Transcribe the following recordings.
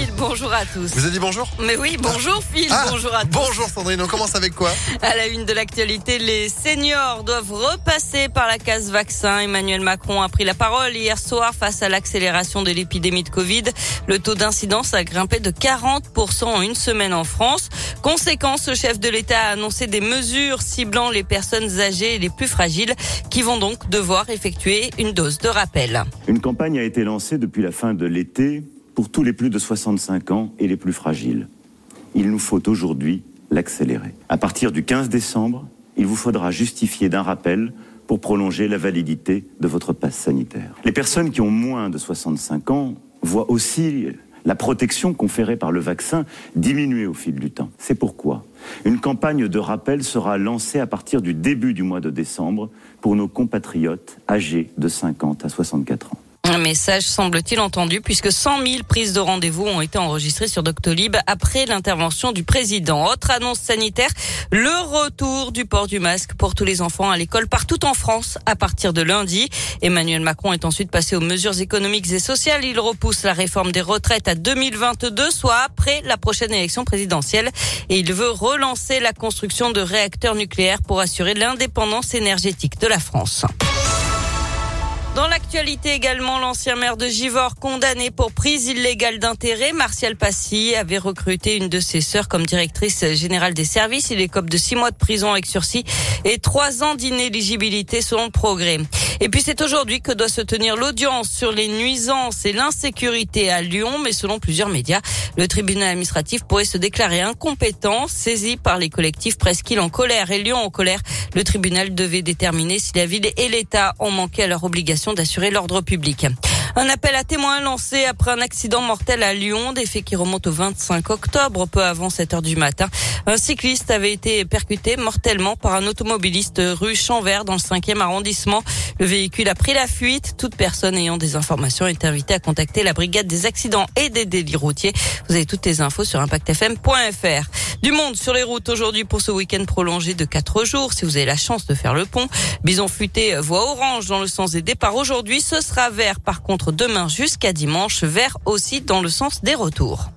Phil, bonjour à tous. Vous avez dit bonjour Mais oui, bonjour Phil, Ah, bonjour à tous. Bonjour Sandrine, on commence avec quoi À la une de l'actualité, les seniors doivent repasser par la case vaccin. Emmanuel Macron a pris la parole hier soir face à l'accélération de l'épidémie de Covid. Le taux d'incidence a grimpé de 40% en une semaine en France. Conséquence, le chef de l'État a annoncé des mesures ciblant les personnes âgées et les plus fragiles qui vont donc devoir effectuer une dose de rappel. Une campagne a été lancée depuis la fin de l'été pour tous les plus de 65 ans et les plus fragiles. Il nous faut aujourd'hui l'accélérer. À partir du 15 décembre, il vous faudra justifier d'un rappel pour prolonger la validité de votre passe sanitaire. Les personnes qui ont moins de 65 ans voient aussi la protection conférée par le vaccin diminuer au fil du temps. C'est pourquoi une campagne de rappel sera lancée à partir du début du mois de décembre pour nos compatriotes âgés de 50 à 64 ans. Un message semble-t-il entendu puisque 100 000 prises de rendez-vous ont été enregistrées sur Doctolib après l'intervention du président. Autre annonce sanitaire, le retour du port du masque pour tous les enfants à l'école partout en France à partir de lundi. Emmanuel Macron est ensuite passé aux mesures économiques et sociales. Il repousse la réforme des retraites à 2022, soit après la prochaine élection présidentielle. Et il veut relancer la construction de réacteurs nucléaires pour assurer l'indépendance énergétique de la France. L'actualité également, l'ancien maire de Givors condamné pour prise illégale d'intérêt, Martial Passy avait recruté une de ses sœurs comme directrice générale des services. Il écope de six mois de prison avec sursis et trois ans d'inéligibilité selon le progrès. Et puis c'est aujourd'hui que doit se tenir l'audience sur les nuisances et l'insécurité à Lyon, mais selon plusieurs médias, le tribunal administratif pourrait se déclarer incompétent, saisi par les collectifs Presqu'île en colère et Lyon en colère. Le tribunal devait déterminer si la ville et l'État ont manqué à leur obligation d'assurer l'ordre public. Un appel à témoins lancé après un accident mortel à Lyon, des faits qui remontent au 25 octobre, peu avant 7 heures du matin. Un cycliste avait été percuté mortellement par un automobiliste rue Champvert dans le 5e arrondissement. Le véhicule a pris la fuite. Toute personne ayant des informations est invitée à contacter la brigade des accidents et des délits routiers. Vous avez toutes les infos sur impactfm.fr. Du monde sur les routes aujourd'hui pour ce week-end prolongé de 4 jours. Si vous avez la chance de faire le pont, Bison Futé voie orange dans le sens des départs aujourd'hui. Ce sera vert par contre demain jusqu'à dimanche, vert aussi dans le sens des retours.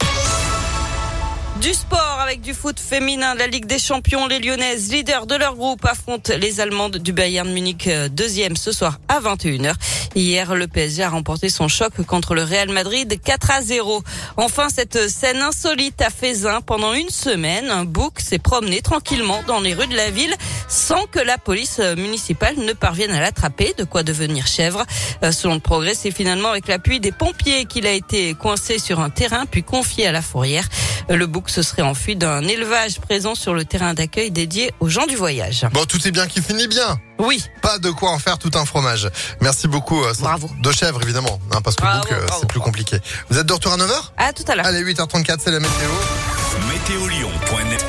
Du sport avec du foot féminin, la Ligue des Champions, les Lyonnaises, leaders de leur groupe, affrontent les Allemandes du Bayern Munich, deuxième ce soir à 21h. Hier, le PSG a remporté son choc contre le Real Madrid 4 à 0. Enfin, cette scène insolite à Fézin pendant une semaine, un bouc s'est promené tranquillement dans les rues de la ville sans que la police municipale ne parvienne à l'attraper, de quoi devenir chèvre. Selon le progrès, c'est finalement avec l'appui des pompiers qu'il a été coincé sur un terrain puis confié à la fourrière. Le bouc se serait enfui d'un élevage présent sur le terrain d'accueil dédié aux gens du voyage. Bon, tout est bien qui finit bien. Oui. Pas de quoi en faire tout un fromage. Merci beaucoup. euh, Bravo. De chèvre, évidemment, hein, parce que euh, c'est plus compliqué. Vous êtes de retour à 9h À tout à l'heure. Allez, 8h34, c'est la météo. Météolion.net